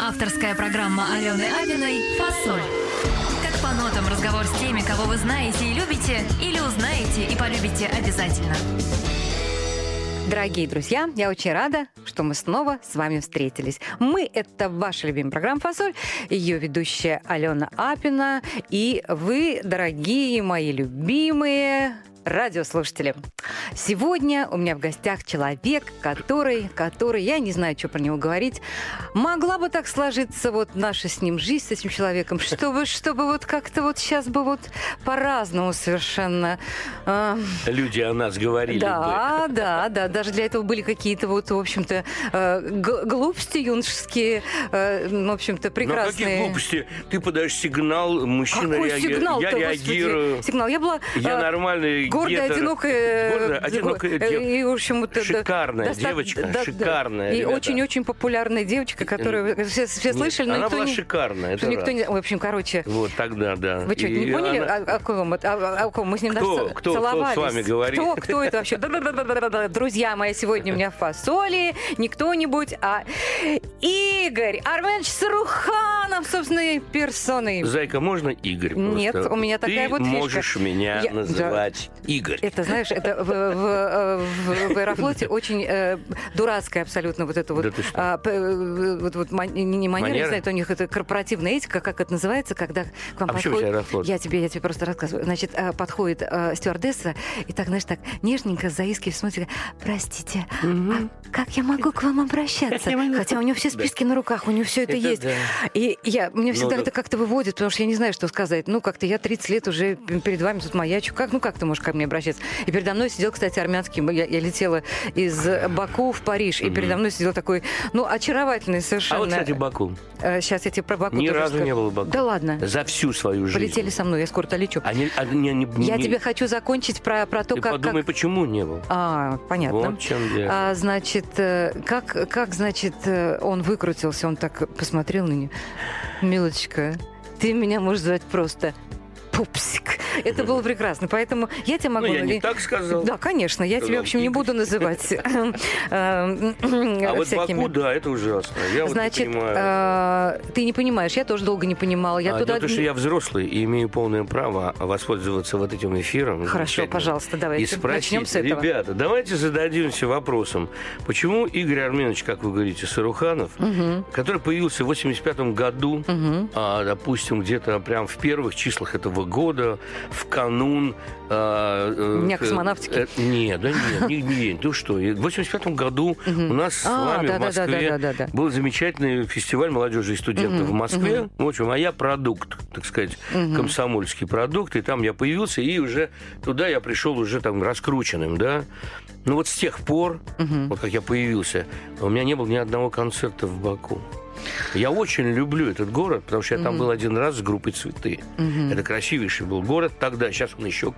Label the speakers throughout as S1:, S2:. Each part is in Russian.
S1: Авторская программа Алены Абиной «Фасоль». Как по нотам разговор с теми, кого вы знаете и любите, или узнаете и полюбите обязательно.
S2: Дорогие друзья, я очень рада, что мы снова с вами встретились. Мы — это ваша любимая программа «Фасоль», ее ведущая Алена Апина, и вы, дорогие мои любимые радиослушатели. Сегодня у меня в гостях человек, который, который, я не знаю, что про него говорить, могла бы так сложиться вот наша с ним жизнь, с этим человеком, чтобы, чтобы вот как-то вот сейчас бы вот по-разному совершенно... э,
S3: Люди о нас говорили бы.
S2: да, да, да. Даже для этого были какие-то вот, в общем-то, э, глупости юношеские, э, в общем-то,
S3: Но
S2: прекрасные.
S3: какие глупости? Ты подаешь сигнал, мужчина
S2: Какой
S3: реагирует. Я реагирую.
S2: Сигнал. Я была
S3: Я
S2: э,
S3: нормальный
S2: гордая, одинокая,
S3: Гордая,
S2: э,
S3: одинокая
S2: э,
S3: дев-
S2: и, в общем, вот, э,
S3: Шикарная
S2: доста-
S3: девочка,
S2: да,
S3: шикарная,
S2: И очень-очень популярная девочка, которую все, все слышали, но
S3: она
S2: никто
S3: была
S2: не...
S3: шикарная, это
S2: никто
S3: раз.
S2: не... В общем, короче,
S3: Вот тогда, да.
S2: вы что,
S3: И
S2: не поняли,
S3: она-
S2: о, о ком, о- о ком? Мы с ним
S3: Кто?
S2: даже ц-
S3: Кто? Кто с
S2: целовались.
S3: вами говорит?
S2: Кто? Кто это вообще? Друзья мои, сегодня у меня в фасоли не кто-нибудь, а Игорь Арменович Саруханов собственной персоной.
S3: Зайка, можно Игорь? просто?
S2: Нет, у меня такая
S3: Ты
S2: вот фишка.
S3: можешь меня
S2: Я-
S3: называть Игорь.
S2: Это, знаешь, это в, в- в- в Аэрофлоте очень э, дурацкая абсолютно вот это вот,
S3: Да
S2: а, п- э, вот, вот ман- не, не манера,
S3: Манера?
S2: не знаю, это у них это корпоративная этика, как это называется, когда к вам
S3: А Аэрофлот?
S2: Я тебе, я тебе просто рассказываю. Значит, э, подходит э, стюардесса и так, знаешь, так нежненько заискивая смотрит, простите, а как я могу к вам обращаться? Хотя у нее все списки на руках, у нее все это,
S3: Это
S2: есть.
S3: да.
S2: И я, мне всегда
S3: да.
S2: это как-то выводит, потому что я не знаю, что сказать. Ну, как-то я 30 лет уже перед вами тут маячу. Как, ну, как ты можешь ко мне обращаться? И передо мной сидел, кстати, армянский. Я, я летела из Баку в Париж, и передо мной сидел такой, ну, очаровательный
S3: А
S2: совершенно.
S3: вот, кстати, Баку.
S2: Сейчас я тебе про Баку
S3: Ни разу
S2: скажу.
S3: не был в Баку.
S2: Да ладно.
S3: За всю свою жизнь.
S2: Полетели со мной, я скоро-то лечу.
S3: А не- а не- не-
S2: Я
S3: не-
S2: тебе хочу закончить про, про то,
S3: Ты
S2: как...
S3: подумай,
S2: как-
S3: почему не был.
S2: А, понятно.
S3: Вот чем дело.
S2: А, значит, э, как, как, значит, э, он выкрутился, он так посмотрел на нее. Милочка, ты меня можешь звать просто пупсик. Это было прекрасно. Поэтому я тебя могу...
S3: Ну, я не так сказал.
S2: Да, конечно. Я тебя, в общем, не
S3: Игорь.
S2: буду называть э,
S3: А вот. Баку, да, это ужасно. Я
S2: Значит,
S3: не понимаю.
S2: э, ты не понимаешь, я тоже долго не понимала. Я
S3: А,
S2: туда...
S3: том, что я взрослый и имею полное право воспользоваться вот этим эфиром.
S2: Хорошо, пожалуйста, давайте
S3: И спросить,
S2: начнем с этого.
S3: ребята, давайте зададимся вопросом, почему Игорь Арменович, как вы говорите, Саруханов, который появился в 85 году, а, допустим, где-то прям в первых числах этого года, в канун... а, э,
S2: Дня космонавтики.
S3: э, Нет, да нет, не день. Ты что? И В 85 году у нас с
S2: А,
S3: вами в. Москве был замечательный фестиваль молодежи и студентов в Москве. В общем, а я продукт, так сказать, комсомольский продукт. И там я появился, и уже туда я пришел уже там раскрученным, да. Ну вот с тех пор, вот как я появился, у меня не было ни одного концерта в Баку. Я очень люблю этот город, потому что я там был один раз с группой «Цветы». Это красивейший был город тогда, сейчас он еще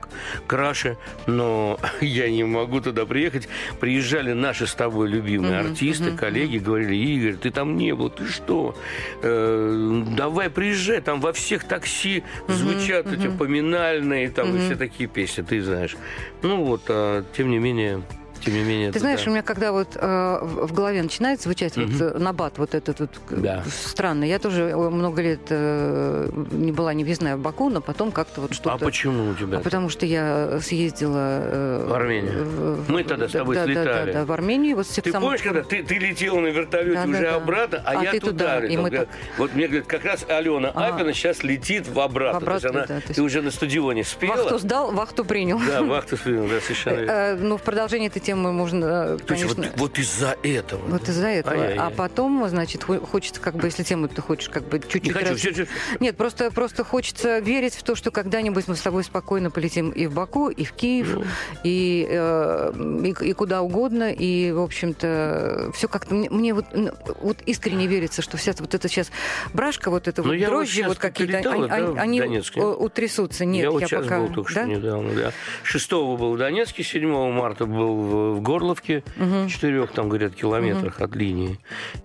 S3: краше, но я не могу туда приехать. Приезжали наши с тобой любимые артисты, коллеги, говорили, Игорь, ты там не был, ты что? Э, давай приезжай, там во всех такси звучат эти поминальные, там и все такие песни, ты знаешь. Ну вот, а, тем не менее... Тем не менее,
S2: Ты
S3: это
S2: знаешь,
S3: да.
S2: у меня когда вот э, в голове начинает звучать вот э, набат вот этот вот к-
S3: Да.
S2: странно. Я тоже э, много лет э, не была не въездная в Баку, но потом как-то вот что-то.
S3: А почему у тебя?
S2: А потому что я съездила э,
S3: В Армению.
S2: в-
S3: Мы тогда с тобой
S2: да, да,
S3: слетали.
S2: Да, да, в Армению. Вот
S3: Ты
S2: сам-
S3: помнишь, когда ты, ты летела на вертолете
S2: Да, да,
S3: уже
S2: да.
S3: обратно, а,
S2: А
S3: я
S2: ты
S3: туда.
S2: туда, и
S3: летал.
S2: мы
S3: Говорят,
S2: так-
S3: Вот мне говорят, как раз Алена
S2: А.
S3: Апина сейчас летит в обратно.
S2: В
S3: То есть
S2: обратно,
S3: она,
S2: да, то есть-
S3: ты уже на стадионе спела.
S2: Вахту сдал, вахту принял.
S3: Да, вахту спела, да, совершенно верно.
S2: Э, Ну, в продолжение этой темы можно, э,
S3: То есть
S2: конечно...
S3: вот, вот из-за этого.
S2: Вот из-за этого.
S3: Ай-яй-яй.
S2: А потом, значит, хо- хочется, как бы, если тему ты хочешь, как бы чуть-чуть...
S3: Не хочу,
S2: раз-
S3: все, все.
S2: Нет, просто, просто хочется верить в то, что когда-нибудь мы с тобой спокойно полетим и в Баку, и в Киев,
S3: Ну.
S2: и, э, и, и куда угодно. И, в общем-то, все как-то... Мне, мне вот, ну, вот искренне верится, что вся вот эта сейчас брашка, вот это
S3: Ну,
S2: вот
S3: вот
S2: дрожжи,
S3: щас
S2: вот какие-то,
S3: летала,
S2: они,
S3: да,
S2: они-
S3: Донецке.
S2: утрясутся. Нет,
S3: я
S2: я,
S3: вот сейчас
S2: пока...
S3: был только
S2: да?
S3: что недавно, да. 6 был в Донецке, 7 марта был в в Горловке, четырех, там, говорят, километрах от линии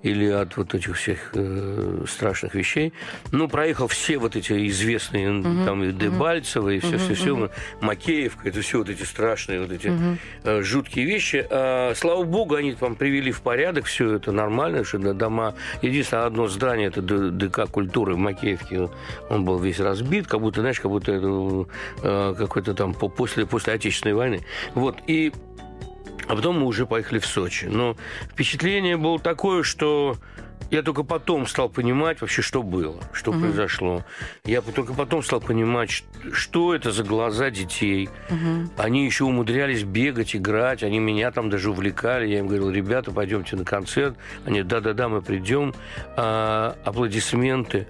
S3: или от вот этих всех э, страшных вещей. Ну, проехал все вот эти известные, там, и Дебальцево, и все-все-все, Макеевка, это все вот эти страшные, вот эти э, жуткие вещи. А, слава богу, они там привели в порядок все это нормально, что дома... Единственное, одно здание, это ДК культуры в Макеевке, он был весь разбит, как будто, знаешь, как будто это э, какой-то там после, после Отечественной войны. Вот, и а потом мы уже поехали в Сочи. Но впечатление было такое, что я только потом стал понимать вообще, что было, что угу. произошло. Я только потом стал понимать, что это за глаза детей. Угу. Они еще умудрялись бегать, играть, они меня там даже увлекали. Я им говорил, ребята, пойдемте на концерт. Они, да-да-да, мы придем. А, аплодисменты,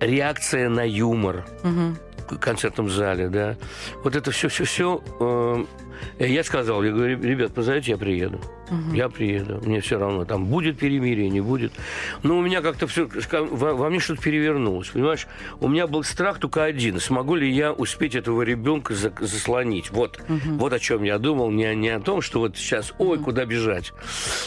S3: реакция на юмор. Угу. В концертном зале, да. Вот это все-все-все я сказал, я говорю, ребят, позовите, я приеду. Угу. Я приеду, мне все равно, там будет перемирие, не будет. Но у меня как-то все, во, во мне что-то перевернулось, понимаешь? У меня был страх только один, смогу ли я успеть этого ребенка за, заслонить. Вот, угу. вот о чем я думал, не, не о том, что вот сейчас, ой, угу. куда бежать.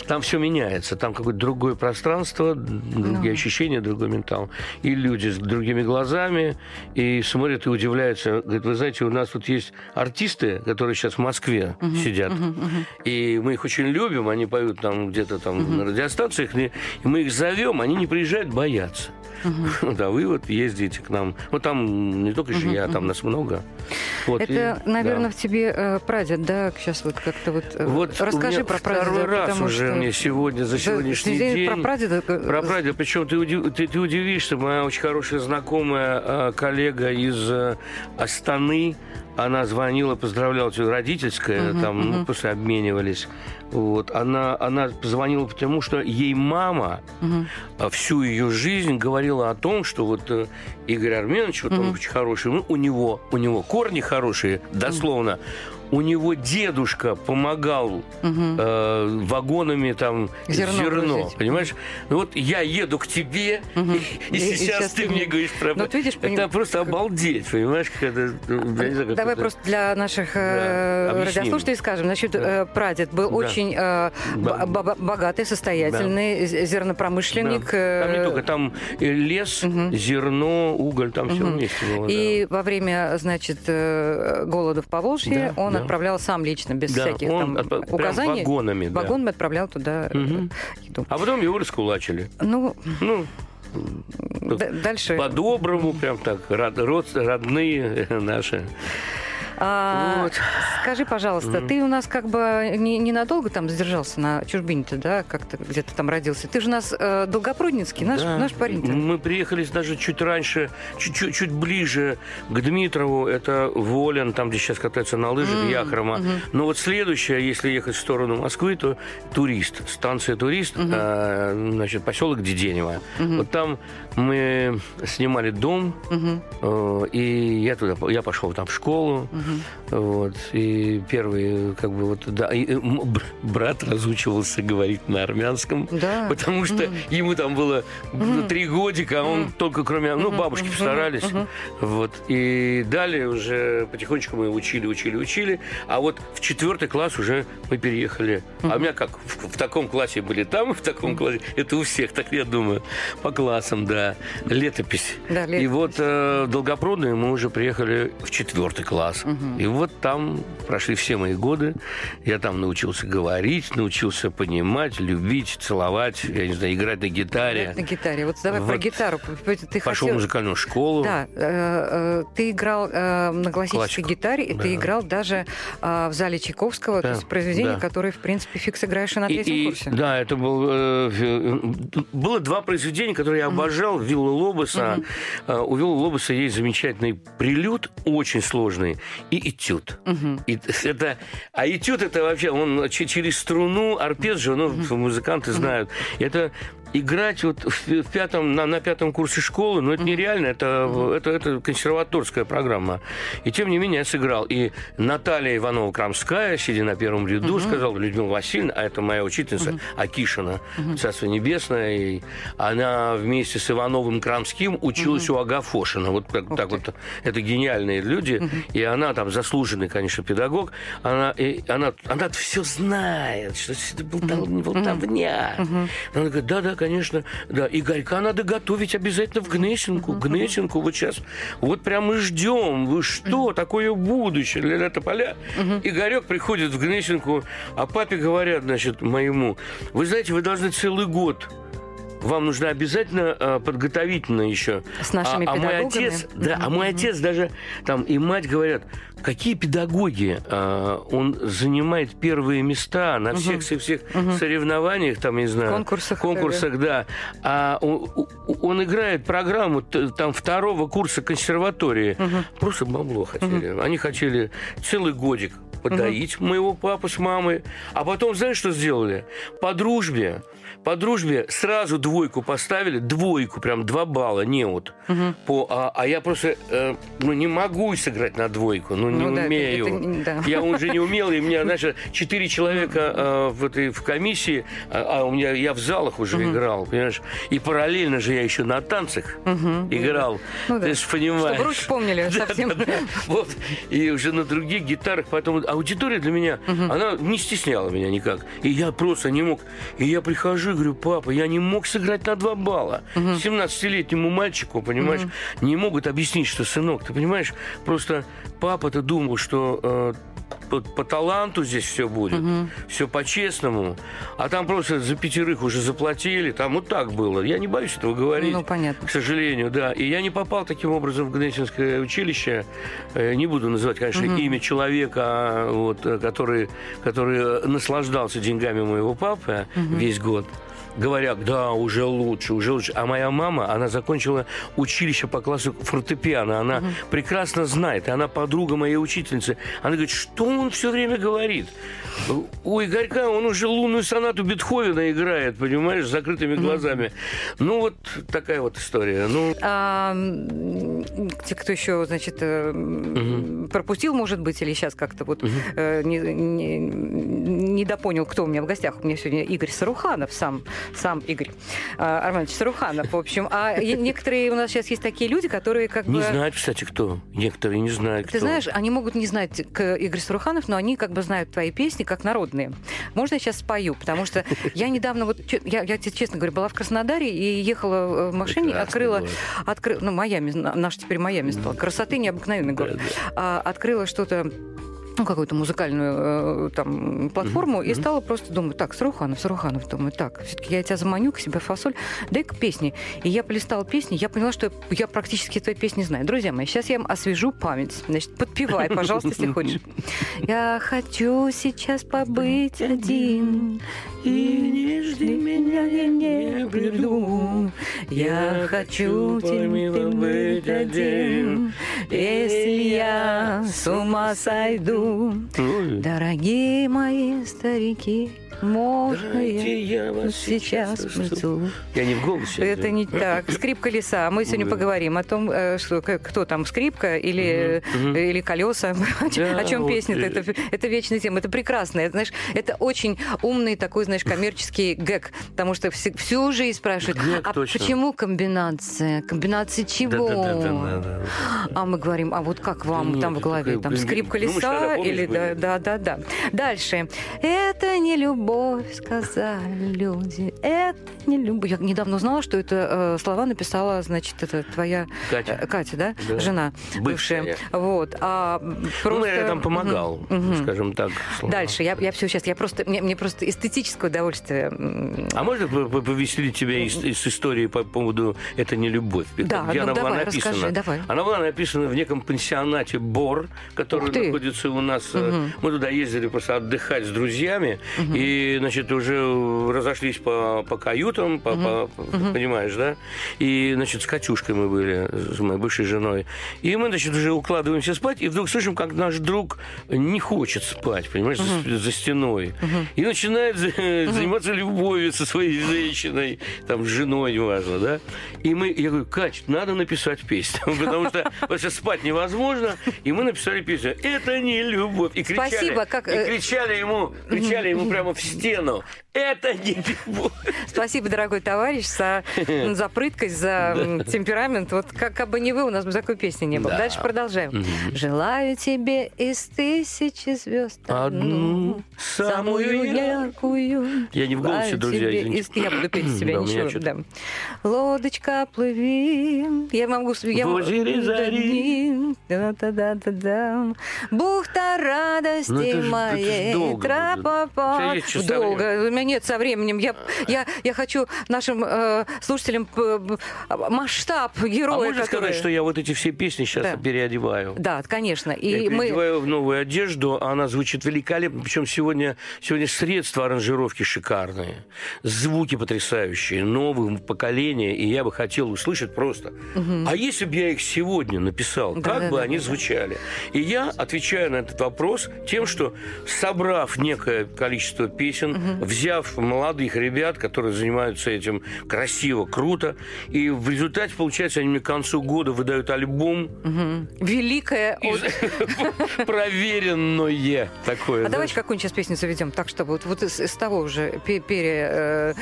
S3: Там все меняется, там какое-то другое пространство, другие ну. ощущения, другой ментал. И люди с другими глазами, и смотрят и удивляются. Говорят, вы знаете, у нас тут есть артисты, которые сейчас в Москве угу. сидят, угу, угу. и мы их очень любим, они поют там где-то там угу. на радиостанциях, и мы их зовем, они не приезжают, боятся. Угу. Да, вы вот ездите к нам. Ну, там не только же угу, я, там нас много.
S2: Вот, Это, и, наверное, да. в тебе э, прадед, да, сейчас вот как-то вот... Э, вот расскажи про прадеда.
S3: Второй раз уже что... мне сегодня, за сегодняшний за, день...
S2: Про прадеда?
S3: Э, про прадеда. Причем ты, удив... ты, ты удивишься, моя очень хорошая знакомая э, коллега из э, Астаны, она звонила, поздравляла, родительская, uh-huh, там, uh-huh. ну, после обменивались. Вот. Она, она позвонила потому, что ей мама угу. всю ее жизнь говорила о том, что вот э, Игорь Арменович, вот угу. он очень хороший, ну, у него, у него корни хорошие, дословно. У него дедушка помогал угу. э, вагонами там зерно, зерно понимаешь? Ну вот я еду к тебе, угу. и, и, и сейчас, сейчас ты мне говоришь про... Ну, вот видишь, это поним... просто обалдеть, понимаешь? Когда,
S2: ну, знаю, как Давай это... просто для наших э, да, радиослушателей скажем. Значит, да. Э, прадед был да. очень э, да. богатый, состоятельный да. зернопромышленник. Да.
S3: Там не только, там лес, угу. зерно, уголь, там угу. все вместе было.
S2: И да. во время, значит, голода в Поволжье да. он да. Отправлял сам лично, без да, всяких там отп... указаний.
S3: вагонами, да.
S2: Вагонами отправлял туда угу.
S3: еду. А потом его раскулачили.
S2: Ну, ну дальше.
S3: По-доброму, прям так, род, родные наши.
S2: А, вот. Скажи, пожалуйста, mm-hmm. ты у нас как бы не, ненадолго там задержался на чужбине-то, да, как-то где-то там родился. Ты же у нас э, Долгопрудницкий, наш, да. наш парень. -то.
S3: Мы приехали даже чуть раньше, чуть-чуть чуть ближе к Дмитрову. Это Волен, там, где сейчас катаются на лыжах, mm-hmm. Яхрома. Mm-hmm. Но вот следующее, если ехать в сторону Москвы, то турист, станция турист, mm-hmm. э, значит, поселок Деденево. Mm-hmm. Вот там мы снимали дом, э, и я туда, я пошел там в школу. Вот. И первый, как бы, вот, да, и, брат разучивался говорить на армянском, да. потому что ему там было три годика, а он только кроме... Ну, бабушки. Mm-hmm. Вот. И далее уже потихонечку мы учили, учили, учили. А вот в четвертый класс уже мы переехали. А у меня как, в, в таком классе были там, в таком классе. Это у всех, так я думаю. По классам, да. Летопись. Да, летопись. И вот э, Долгопрудные мы уже приехали в четвертый класс. Mm-hmm. И вот там прошли все мои годы. Я там научился говорить, научился понимать, любить, целовать, я не знаю, играть на гитаре. Играть
S2: на гитаре. Вот давай вот. про гитару.
S3: Ты Пошел хотел... в музыкальную школу.
S2: Да. Э, э, ты играл э, на классической Классику. гитаре, и да. ты играл даже в зале Чайковского, да. то есть произведение, да. которое, в принципе, фикс играешь и на третьем и, курсе.
S3: Да, это был... Было два произведения, которые я обожал. Mm-hmm. Вилла Лобоса. Mm-hmm. У Вилла Лобоса есть замечательный прилюд, очень сложный, и этюд. Угу. И это, а этюд это вообще, он через струну, арпеджио, ну, угу. музыканты знают. Это играть вот в, пятом, на, на пятом курсе школы, ну, это нереально, это, это, это консерваторская программа. И тем не менее я сыграл. И Наталья Иванова-Крамская, сидя на первом ряду, сказала, Людмила Васильевна, а это моя учительница Акишина, Царство Небесное, и она вместе с Ивановым Крамским училась у Агафошина. Вот так, так вот, это гениальные люди. И она там заслуженный, конечно, педагог. Она, и она, она все знает, что это болтал, болтовня. Она говорит, да-да, конечно, да. Игорька надо готовить обязательно в Гнесинку. Гнесинку вот сейчас. Вот прям мы ждем. Вы что? Такое будущее для Тополя. Игорек приходит в Гнесинку, а папе говорят, значит, моему, вы знаете, вы должны целый год вам нужно обязательно э, подготовительно еще.
S2: С нашими
S3: а, а мой отец, да, а мой отец даже там и мать говорят, какие педагоги, э, он занимает первые места на всех всех всех соревнованиях, там не знаю,
S2: Конкурсах,
S3: конкурсах, да, а он, он играет программу там второго курса консерватории, просто бабло хотели, они хотели целый годик подоить моего папу с мамой, а потом знаешь, что сделали? По дружбе по дружбе сразу двойку поставили, двойку, прям два балла, не вот. По, а, а я просто э, ну, не могу сыграть на двойку, ну, не
S2: Ну да, это-
S3: умею.
S2: это- да.
S3: Я уже не умел, и у меня, знаешь, четыре человека э, в этой в комиссии, а, а у меня я в залах уже играл, понимаешь? И параллельно же я еще на танцах играл.
S2: Ну да.
S3: Ты же понимаешь.
S2: Чтобы руки помнили
S3: Да,
S2: совсем.
S3: да, да. Вот. И уже на других гитарах. Потом аудитория для меня, она не стесняла меня никак. И я просто не мог. И я прихожу и говорю, папа, я не мог сыграть на два балла. 17-летнему мальчику, понимаешь, не могут объяснить, что, сынок, ты понимаешь, просто папа-то думал, что э, по, по таланту здесь все будет, все по-честному, а там просто за пятерых уже заплатили, там вот так было. Я не боюсь этого говорить.
S2: Ну, понятно.
S3: К сожалению, да. И я не попал таким образом в Гнесинское училище. Э, Не буду называть, конечно, имя человека, а, вот, э, который, который наслаждался деньгами моего папы весь год. Говорят, да, уже лучше, уже лучше. А моя мама, она закончила училище по классу фортепиано. Она прекрасно знает, и она подруга моей учительницы. Она говорит, что он все время говорит? У Игорька он уже лунную сонату Бетховена играет, понимаешь, с закрытыми глазами. Ну, вот такая вот история. Ну,
S2: А, те, кто еще, значит, м, пропустил, может быть, или сейчас как-то вот э, не, не, не допонял, кто у меня в гостях. У меня сегодня Игорь Саруханов, сам, сам Игорь а, Арманович Саруханов, в общем. А некоторые у нас сейчас есть такие люди, которые как
S3: не
S2: бы...
S3: знают, кстати, кто. Некоторые не знают, кто.
S2: Ты знаешь, они могут не знать к Игорь Саруханов, но они как бы знают твои песни как народные. Можно я сейчас спою? Потому что я недавно, вот я, я тебе честно говорю, была в Краснодаре и ехала э, в машине,
S3: Прекрасный
S2: открыла, откры- ну, Майами, на- наш теперь Майами стал. Красоты необыкновенный город. А, открыла что-то ну, какую-то музыкальную э, там платформу и стала просто думать, так, Саруханов, Саруханов, думаю, так, все-таки я тебя заманю к себе фасоль, дай-ка песни. И я полистала песни, я поняла, что я, я практически твои песни знаю. Друзья мои, сейчас я вам освежу память. Значит, подпевай, пожалуйста, если хочешь. Я хочу сейчас побыть один, и не жди меня, я не приду. Я хочу тебе быть один, если я с ума сойду. Дорогие мои старики, можно я
S3: вас
S2: сейчас прицу?
S3: Я не в голосе.
S2: Это не так. Скрипка леса. Мы сегодня поговорим о том, э, что, кто там, скрипка или, э, или колеса. О чем песня?
S3: э,
S2: Это, это вечная тема. Это прекрасно. Это, знаешь, это очень умный такой, знаешь, коммерческий гэг. Потому что всю жизнь спрашивают, а почему комбинация? Комбинация чего? А мы говорим, а вот как вам там в голове? Там скрипка
S3: ну,
S2: леса или да, да, да, да. Дальше. Это не любовь, сказали люди. Это не любовь. Я недавно узнала, что это э, слова написала, значит, это твоя
S3: Катя.
S2: э, Катя, да?
S3: Да.
S2: Жена
S3: Бывшая.
S2: бывшая. Вот. А
S3: Ну,
S2: просто...
S3: я там помогал,
S2: мгм.
S3: скажем так. слова.
S2: Дальше. Я, я все сейчас. Я просто мне, мне просто эстетическое удовольствие.
S3: А можно по- повеселить тебя из, из истории по поводу «Это не любовь»?
S2: Да,
S3: Где
S2: ну
S3: она была
S2: давай,
S3: написана?
S2: расскажи, давай.
S3: Она была написана в неком пансионате «Бор», который находится у нас... э, Мы туда ездили просто отдыхать с друзьями, и И, значит, уже разошлись по, по каютам, по, по- понимаешь, да? И, значит, с Катюшкой мы были, с моей бывшей женой. И мы, значит, уже укладываемся спать, и вдруг слышим, как наш друг не хочет спать, понимаешь, за, за стеной. И начинает за- заниматься любовью со своей женщиной, там, с женой, неважно, да? И мы, я говорю, Кать, надо написать песню, потому что, спать невозможно. И мы написали песню «Это не любовь». И кричали,
S2: Спасибо, как,
S3: и
S2: э,
S3: кричали ему, кричали ему прямо в стену «Это не любовь».
S2: Спасибо, дорогой товарищ, за, за прыткость, за темперамент. Вот как, как бы не вы, у нас бы такой песни не было.
S3: Да.
S2: Дальше продолжаем. Желаю тебе из тысячи звезд
S3: Одну самую
S2: яркую.
S3: Я не в голосе, друзья,
S2: из- Я буду петь из тебя,
S3: Да,
S2: ничего. да. Лодочка, плыви. Я могу... Я...
S3: Озере зари.
S2: Да-да-да-да-да. Бухта радости
S3: Ну,
S2: моей.
S3: долго
S2: Долго. Меня нет со временем. Я, я, я хочу нашим э, слушателям п- масштаб
S3: А
S2: героя,
S3: можно
S2: который...
S3: сказать, что я вот эти все песни сейчас
S2: Да.
S3: переодеваю?
S2: Да, конечно.
S3: Я
S2: И мы...
S3: переодеваю в новую одежду, а она звучит великолепно. Причем сегодня, сегодня средства аранжировки шикарные. Звуки потрясающие, нового поколения. И я бы хотел услышать просто. А если бы я их сегодня написал,
S2: Да,
S3: как
S2: да,
S3: бы
S2: да,
S3: они
S2: да.
S3: звучали? И я отвечаю на этот вопрос тем, что собрав некое количество песен, взяв молодых ребят, которые занимаются этим красиво, круто, и в результате, получается, они мне к концу года выдают альбом,
S2: от-
S3: из- проверенное такое.
S2: А давайте какую-нибудь сейчас песню заведем, так, чтобы вот, из, того уже пе- пере... э.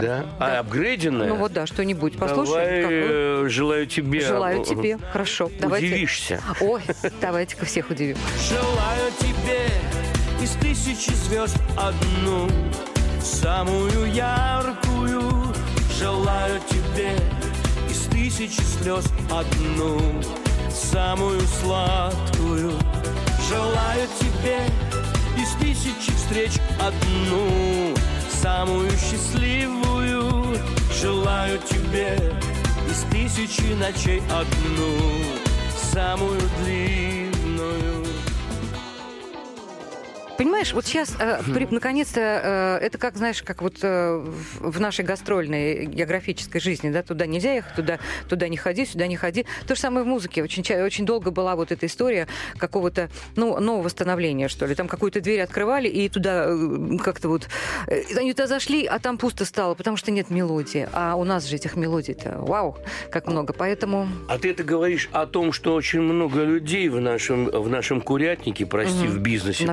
S3: Да? А апгрейденное?
S2: Ну вот да, что-нибудь послушаем.
S3: Э, желаю тебе.
S2: Желаю тебе. Хорошо.
S3: Удивишься.
S2: Ой, давайте-ка всех удивим.
S4: Желаю тебе из тысячи звезд одну, самую яркую. Желаю тебе из тысячи слез одну, самую сладкую. Желаю тебе из тысячи встреч одну, самую счастливую. Желаю тебе из тысячи ночей одну, самую длинную.
S2: Понимаешь, вот сейчас, э, при- наконец-то, э, это как, знаешь, как вот э, в нашей гастрольной географической жизни, да, туда нельзя ехать, туда, туда не ходи, сюда не ходи. То же самое в музыке. Очень, очень долго была вот эта история какого-то, ну, нового становления, что ли. Там какую-то дверь открывали, и туда э, как-то вот... э, Они туда зашли, а там пусто стало, потому что нет мелодии. А у нас же этих мелодий-то, вау, как много. Поэтому...
S3: А ты это говоришь о том, что очень много людей в нашем, в нашем курятнике, прости, в бизнесе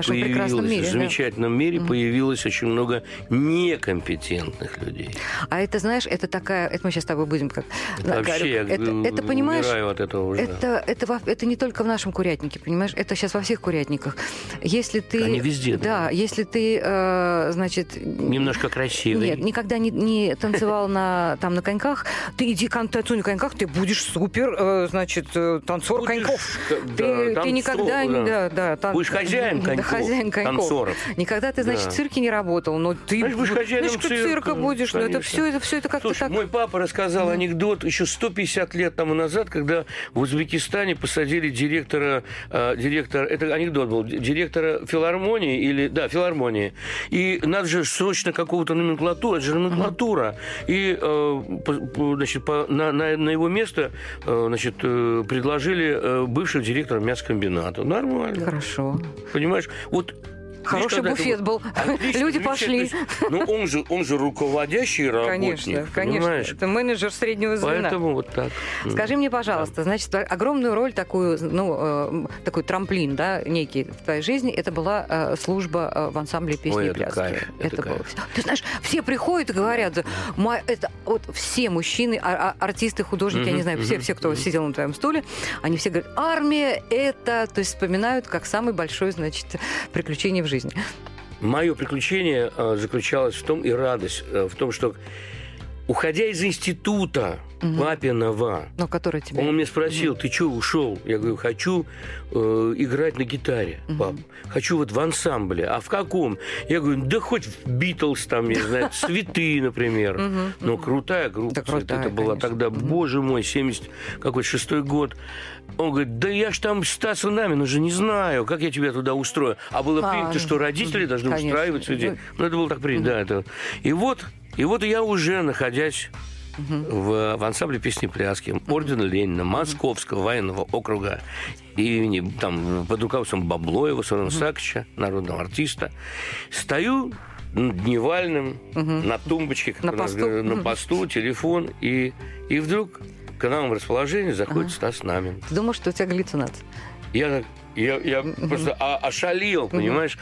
S2: В
S3: появилось,
S2: мире,
S3: в
S2: да.
S3: замечательном мире появилось очень много некомпетентных людей.
S2: А это, знаешь, это такая... Это мы сейчас с тобой будем как...
S3: Вообще, я
S2: это, это, понимаешь...
S3: от этого уже.
S2: Это, это, во- это не только в нашем курятнике, понимаешь? Это сейчас во всех курятниках. Если ты...
S3: Они везде, да.
S2: Да, если ты, э, значит...
S3: Немножко красивый.
S2: Нет, никогда не, не танцевал на, там, на коньках. Ты иди танцуй на коньках, ты будешь супер, э, значит, э, танцор
S3: Будешь,
S2: коньков.
S3: да,
S2: ты, ты
S3: танцор,
S2: никогда не...
S3: да.
S2: Да, да, тан-
S3: Будешь хозяин
S2: Да,
S3: коньков,
S2: хозяин коньков.
S3: Танцоров.
S2: Никогда ты, значит,
S3: Да.
S2: в цирке не работал, но ты...
S3: Знаешь, будешь хозяином цирка,
S2: цирка будешь. Ну, это
S3: конечно.
S2: все, это все это как-то так...
S3: мой папа рассказал анекдот еще 150 лет тому назад, когда в Узбекистане посадили директора, э, директор, это анекдот был, директора филармонии или, да, филармонии. И надо же срочно какого-то номенклатуру, это же номенклатура. И, э, по- по- значит, по- на, на- на его место, э, значит, э, предложили э, бывшего директора мясокомбината. Нормально.
S2: Хорошо.
S3: Понимаешь? Вот
S2: Хороший
S3: видишь, когда это
S2: буфет был.
S3: Отлично,
S2: Люди пошли.
S3: Ну, он же, он же руководящий работник.
S2: Конечно, конечно.
S3: Понимаешь?
S2: Это менеджер среднего звена.
S3: Поэтому вот так.
S2: Скажи мне, пожалуйста, значит, огромную роль такую, ну, э, такой трамплин, да, некий в твоей жизни, это была э, служба э, в ансамбле песни
S3: Ой,
S2: и
S3: это
S2: пляски.
S3: кайф, это кайф.
S2: Ты знаешь, все приходят и говорят, «Ма- это вот все мужчины, а- а- артисты, художники, я не знаю, все,
S3: мгм,
S2: все, кто
S3: мгм.
S2: сидел на твоем стуле, они все говорят, армия это, то есть вспоминают как самый большой, значит, приключение в жизни.
S3: Мое приключение э, заключалось в том, и радость э, в том, что уходя из института папиного,
S2: Ну, который тебе...
S3: он меня спросил, ты что, ушел? Я говорю, хочу э, играть на гитаре, пап. Хочу вот в ансамбле. А в каком? Я говорю, да хоть в Битлз, там, я не знаю, Цветы, например. Ну, крутая группа.
S2: Да,
S3: «Цветы».
S2: крутая,
S3: Это была тогда, боже мой, 70 какой шестой год. Он говорит, да я ж там Стаса Намина же не знаю, как я тебя туда устрою. А было
S2: А,
S3: принято, что родители должны устраивать людей. Ну, это было так принято, да. И вот, и вот я уже, находясь в, в ансамбле песни пляски ордена Ленина Московского военного округа имени там под руководством Баблоева, Сорона Сакича, народного артиста, стою дневальным на тумбочке, как
S2: На
S3: у нас
S2: посту.
S3: на посту, телефон, и, и вдруг к нам в расположение заходит Стас Намин.
S2: Ты думаешь, что у тебя галлюцинация?
S3: Я, я, я просто о- ошалел, понимаешь?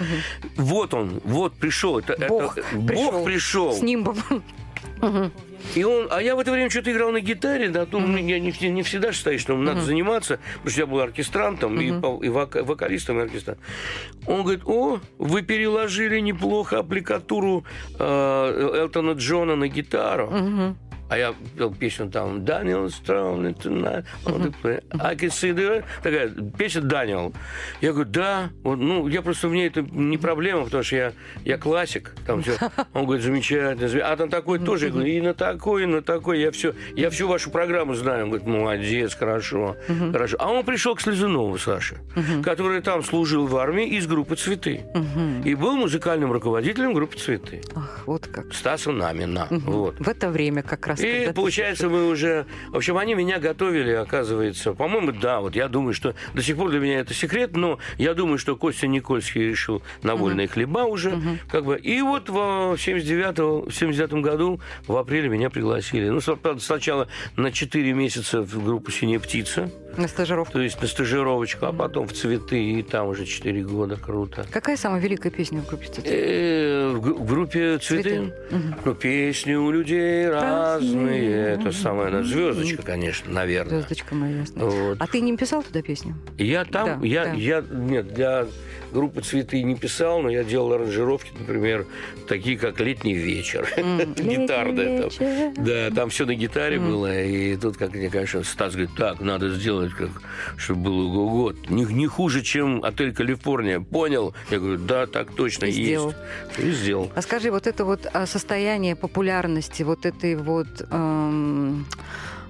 S3: Вот он, вот пришел. Это, это-
S2: Бог пришел.
S3: Бог пришел.
S2: С нимбом.
S3: И он, а я в это время что-то играл на гитаре, да, то я не, не всегда считаю, что надо заниматься, потому что я был оркестрантом и, пол- и вока- вокалистом и оркестрантом. Он говорит, о, вы переложили неплохо аппликатуру э, Элтона Джона на гитару. А я пел песню там «Daniel Strong tonight, on the play. I can see the...» Такая песня «Даниэл». Я говорю, да. Вот, ну, я просто, мне это не проблема, потому что я, я классик. Там все. Он говорит, замечательно. замечательно». А там такой тоже. Я говорю, и на такой, и на такой. Я, все, я всю вашу программу знаю. Он говорит, молодец, хорошо. хорошо. А он пришел к Слезунову, Саше, который там служил в армии из группы «Цветы». И был музыкальным руководителем группы «Цветы».
S2: Ах, вот как.
S3: Стаса Намина. Вот.
S2: В это время как раз.
S3: И
S2: когда ты
S3: получается, мы уже... В общем, они меня готовили, оказывается. По-моему, да, вот я думаю, что до сих пор для меня это секрет, но я думаю, что Костя Никольский решил на вольные хлеба уже. Как бы. И вот в 79 в 79 году в апреле меня пригласили. Ну, правда, сначала на 4 месяца в группу «Синяя птица»,
S2: На стажировку.
S3: то есть на стажировочку, а потом в «Цветы», и там уже 4 года. Круто.
S2: Какая самая великая песня в группе «Цветы»?
S3: Э, В группе «Цветы», ну, песни у людей разные. Это самая она, звездочка, конечно, наверное.
S2: Звездочка моя ясная.
S3: Вот.
S2: А ты не писал туда песню?
S3: Я там, я, я, нет, для группы «Цветы» не писал, но я делал аранжировки, например, такие, как «Летний вечер», гитарные. там. Да, там все на гитаре было, и тут, как мне, конечно, Стас говорит, так, надо сделать, как, чтобы было год. Не, не хуже, чем «Отель Калифорния». Понял? Я говорю, да, так точно
S2: И
S3: есть. И сделал.
S2: А скажи, вот это вот а, состояние популярности, вот этой вот, эм,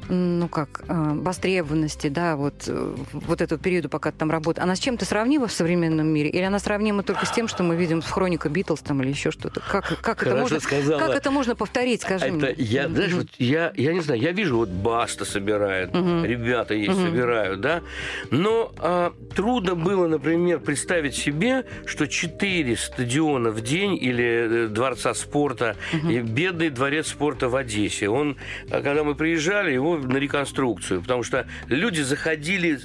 S2: ну как, э, востребованности, да, вот, э, вот этого периода, пока ты там работаешь, она с чем-то сравнима в современном мире? Или она сравнима только с тем, что мы видим в хроника Битлз там или еще что-то? Как, как, это можно,
S3: сказала.
S2: как это можно повторить, скажи
S3: Это
S2: мне?
S3: я, знаешь, вот я, я не знаю, я вижу, вот Баста собирают, ребята есть собирают, да, но а, трудно было, например, представить себе, что 4 стадиона в день или э, дворца спорта, и бедный дворец спорта в Одессе. Он, а, когда мы приезжали, его на реконструкцию, потому что люди заходили,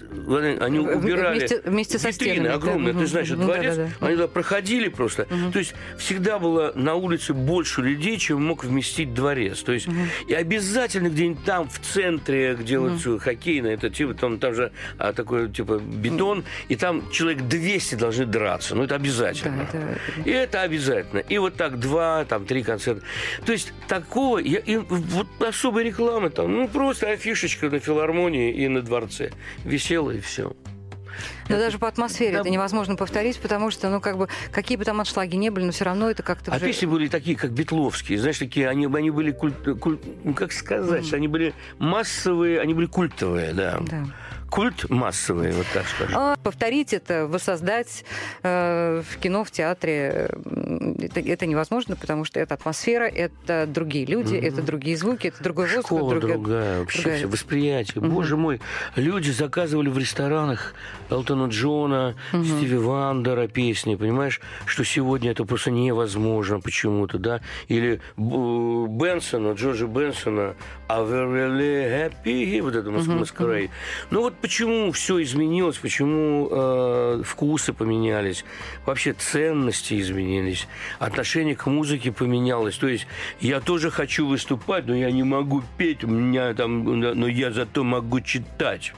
S3: они убирали
S2: вместе- вместе со
S3: витрины
S2: стенами, да.
S3: огромные, ты
S2: Мгм.
S3: знаешь,
S2: Ну,
S3: дворец,
S2: да-да-да.
S3: они туда проходили просто. То есть всегда было на улице больше людей, чем мог вместить дворец. То есть и обязательно где-нибудь там в центре, где вот всё хоккейно, это типа там, там же а, такой типа бетон, и там человек 200 должны драться. Ну это обязательно.
S2: Да, это-
S3: И это обязательно. И вот так два, там три концерта. То есть такого, я, и вот особой рекламы там, ну просто афишечка на филармонии и на дворце. Висела и все.
S2: Но даже по атмосфере
S3: Да.
S2: это невозможно повторить, потому что, ну, как бы, какие бы там отшлаги не были, но все равно это как-то
S3: А
S2: уже-
S3: песни были такие, как Бетловские, знаешь, такие, они, они были культ, культ- ну, как сказать, они были массовые, они были культовые, да.
S2: Да.
S3: Культ массовый, вот так скажем.
S2: А повторить это, воссоздать э, в кино, в театре, это, это невозможно, потому что это атмосфера, это другие люди, это другие звуки, это другой воздух.
S3: Школа
S2: другая-
S3: другая, вообще
S2: другая-
S3: всё, восприятие. Боже мой, люди заказывали в ресторанах Элтона Джона, Стиви Вандера песни, понимаешь, что сегодня это просто невозможно почему-то, да? Или Бенсона, Джорджа Бенсона, «Are we really happy?» Вот это «Маскарей». Ну вот почему все изменилось, почему э, вкусы поменялись, вообще ценности изменились, отношение к музыке поменялось. То есть я тоже хочу выступать, но я не могу петь, у меня там, но я зато могу читать.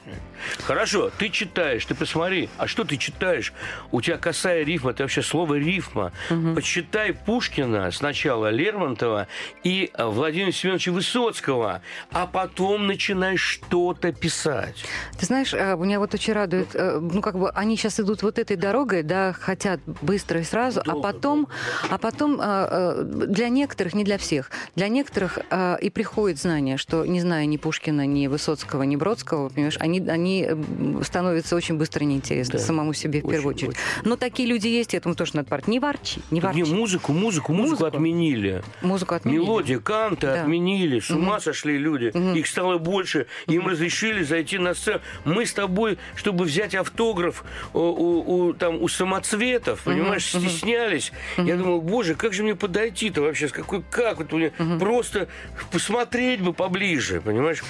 S3: Хорошо, ты читаешь, ты посмотри, а что ты читаешь? У тебя косая рифма, это вообще слово рифма. Почитай Пушкина, сначала Лермонтова и э, Владимира Семеновича Высоцкого, а потом начинай что-то писать.
S2: Ты знаешь, э, меня вот очень радует, э, ну как бы они сейчас идут вот этой дорогой, да, хотят быстро и сразу, а
S3: Долго,
S2: потом, а потом э, э, для некоторых, не для всех, для некоторых и приходит знание, что не зная ни Пушкина, ни Высоцкого, ни Бродского, понимаешь, они, они м, становятся очень быстро неинтересны
S3: Да.
S2: самому себе в
S3: Очень,
S2: первую очередь.
S3: очень.
S2: Но такие люди есть, и этому тоже надо парить. Не ворчи, не ворчи.
S3: Не, музыку, музыку, музыку,
S2: Музыку?
S3: отменили.
S2: Музыку отменили.
S3: Мелодии, канты
S2: Да.
S3: отменили. С ума сошли люди. Их стало больше. Им разрешили зайти на сцену. Мы с тобой, чтобы взять автограф у, у- у, там, у самоцветов, понимаешь, стеснялись. Я думал, боже, как же мне подойти-то вообще? С какой, как? Вот мне просто посмотреть бы поближе, понимаешь?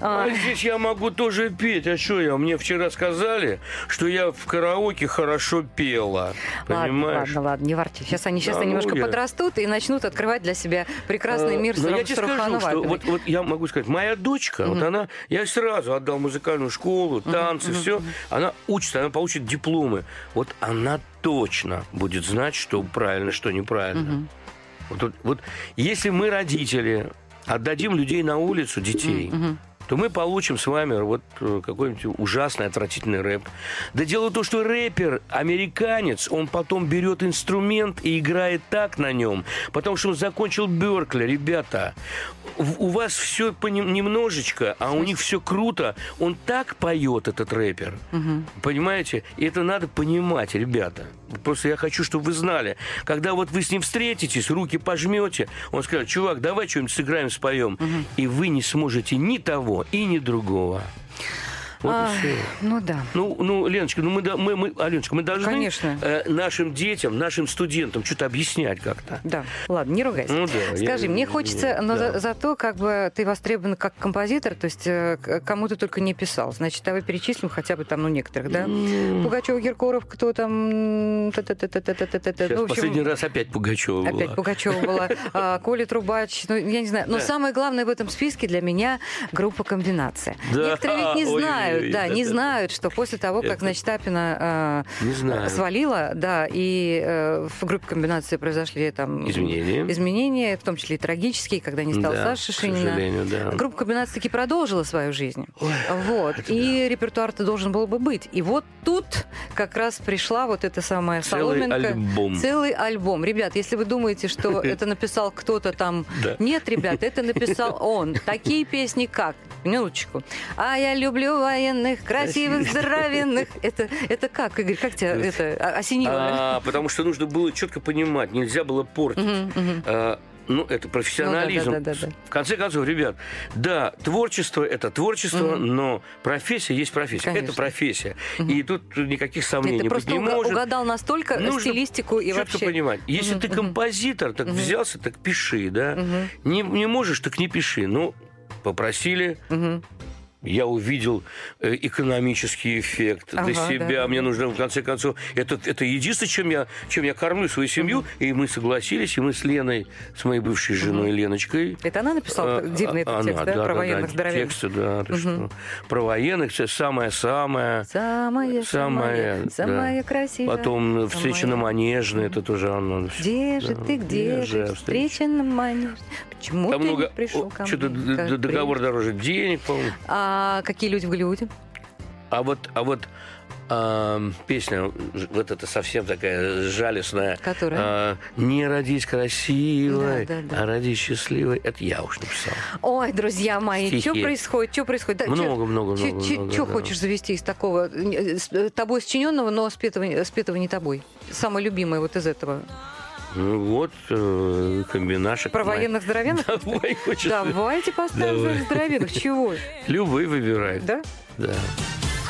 S3: А, здесь я могу тоже петь. А что я? Мне вчера сказали, что я в караоке хорошо пела.
S2: Ладно,
S3: Понимаешь?
S2: ладно, ладно, не ворчи. Сейчас они, сейчас
S3: Да,
S2: они немножко
S3: я-
S2: подрастут и начнут открывать для себя прекрасный мир
S3: Э, Но
S2: Сару-
S3: я тебе скажу, что вот, вот я могу сказать, моя дочка, вот она, я сразу отдал музыкальную школу, танцы, все, она учится, она получит дипломы. Вот она точно будет знать, что правильно, что неправильно. Вот, вот- вот если мы, родители, отдадим людей на улицу, детей, то мы получим с вами вот э, какой-нибудь ужасный, отвратительный рэп. Да дело в том, что рэпер, американец, он потом берет инструмент и играет так на нем, потому что он закончил Беркли, ребята. У вас все немножечко, а у них все круто. Он так поет, этот рэпер. Понимаете? И это надо понимать, ребята. Просто я хочу, чтобы вы знали. Когда вот вы с ним встретитесь, руки пожмете, он скажет, чувак, давай что-нибудь сыграем, споем. И вы не сможете ни того и ни другого. Вот и
S2: Ай,
S3: всё.
S2: ну да.
S3: Ну, ну, Леночка, ну мы, да- мы, мы, Аленочка, мы должны
S2: Конечно.
S3: э, нашим детям, нашим студентам что-то объяснять как-то.
S2: Да, ладно, не ругайся.
S3: Ну да,
S2: Скажи,
S3: я-
S2: мне хочется, но
S3: да.
S2: за- зато как бы ты востребован как композитор, то есть э, кому ты только не писал. Значит, давай перечислим хотя бы там, ну, некоторых, да? Пугачев, Киркоров, кто там...
S3: Сейчас
S2: Ну, в общем,
S3: последний раз опять Пугачева была.
S2: Опять Пугачева была, а, Коля Трубач, ну, я не знаю. Но
S3: Да.
S2: самое главное в этом списке для меня группа «Комбинация».
S3: Да.
S2: Некоторые ведь не
S3: Ой-ой-ой,
S2: знают, да, не знают, что после того, как, значит, Апина
S3: Не знаю.
S2: свалила, да, и э, в группе «Комбинации» произошли там...
S3: Изменения.
S2: Изменения, в том числе и трагические, когда не стал Саша
S3: да.
S2: Группа «Комбинация» таки продолжила свою жизнь. вот. И репертуар-то должен был бы быть. И вот тут как раз пришла вот эта самая
S3: Целый
S2: соломинка.
S3: альбом.
S2: Целый альбом. Ребят, если вы думаете, что это написал кто-то там... Нет, ребят, это написал он. Такие песни как? Минуточку. А я люблю военных, красивых, здоровенных. Это, это как, Игорь, как тебя это а- осенило?
S3: А, потому что нужно было четко понимать, нельзя было портить. А, ну, это профессионализм.
S2: Ну да, да, да, да.
S3: В конце концов, ребят, да, творчество это творчество, но профессия есть профессия.
S2: Конечно.
S3: Это профессия. И тут никаких сомнений
S2: ты
S3: быть
S2: просто
S3: не
S2: уга-
S3: может.
S2: угадал настолько
S3: Нужно
S2: стилистику и
S3: четко
S2: вообще...
S3: понимать. Если ты композитор, так взялся, так пиши, да. Не, не можешь, так не пиши. Ну, попросили, я увидел э, экономический эффект
S2: Ага,
S3: для
S2: да,
S3: себя.
S2: да,
S3: Мне нужно, в конце концов, это, это единственное, чем я, чем я кормлю свою семью. И мы согласились, и мы с Леной, с моей бывшей женой Леночкой,
S2: Это она написала
S3: а,
S2: дивный этот
S3: она,
S2: текст, да, про военных здоровенных?
S3: Тексты, да, ты что. Про военных, это самое-самое.
S2: Самая, самая,
S3: да.
S2: самая красивая.
S3: Потом встреча на Манежной, это тоже она.
S2: Где же
S3: Да,
S2: ты, где
S3: же
S2: же
S3: встреча?
S2: на манеж? Почему
S3: Там
S2: ты
S3: много...
S2: не пришел ко
S3: Что-то
S2: мне? как
S3: договор дороже денег, по-моему.
S2: А какие люди в Голливуде?
S3: А вот, а вот ам, песня, вот это совсем такая жалостная.
S2: Которая?
S3: а, не родись красивой,
S2: Да, да, да.
S3: а родись счастливой. Это я уж написал.
S2: Ой, друзья мои,
S3: Стихи.
S2: что происходит? Что происходит? Да,
S3: Много,
S2: чё-
S3: много,
S2: чё-
S3: много,
S2: чё
S3: да.
S2: хочешь завести из такого? э, э, Тобой сочиненного, но спетого, спетого не тобой. Самое любимое вот из этого.
S3: Э, вот, э, как.
S2: Про военных здоровенных?
S3: Давай, хочется.
S2: Давайте поставим
S3: Давай.
S2: здоровенных. Чего?
S3: Любые выбирают.
S2: Да?
S3: Да.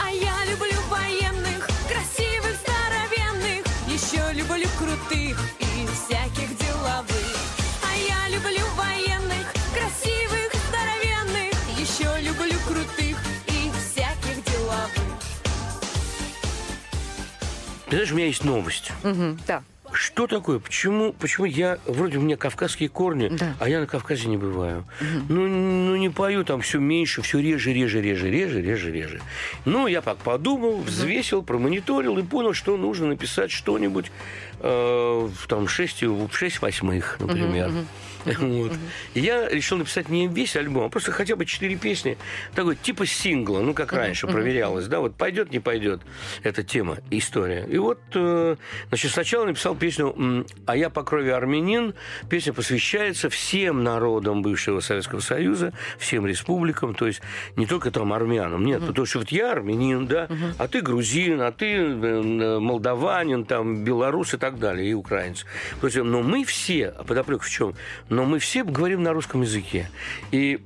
S5: А я люблю военных, красивых, здоровенных. Еще люблю крутых и всяких деловых. А я люблю военных, красивых, здоровенных. Еще люблю крутых и всяких деловых.
S3: Ты знаешь, у меня есть новость.
S2: Угу, да.
S3: Что такое? Почему, почему я, вроде у меня кавказские корни,
S2: Да.
S3: а я на Кавказе не бываю? Ну, ну, не пою там все меньше, все реже, реже, реже, реже, реже, реже. Ну, я так подумал, взвесил, промониторил и понял, что нужно написать что-нибудь э, в там 6, в 6 восьмых, например. Вот. И я решил написать не весь альбом, а просто хотя бы четыре песни, такой типа сингла, ну как раньше проверялось, да, вот пойдет, не пойдет эта тема, история. И вот, э, значит, сначала написал песню «А я по крови армянин». Песня посвящается всем народам бывшего Советского Союза, всем республикам, то есть не только там армянам, нет, потому что вот я армянин, да, а ты грузин, а ты э, молдаванин, там, белорус и так далее, и украинец. То есть, но мы все, а подоплека в чем? Но мы все говорим на русском языке. И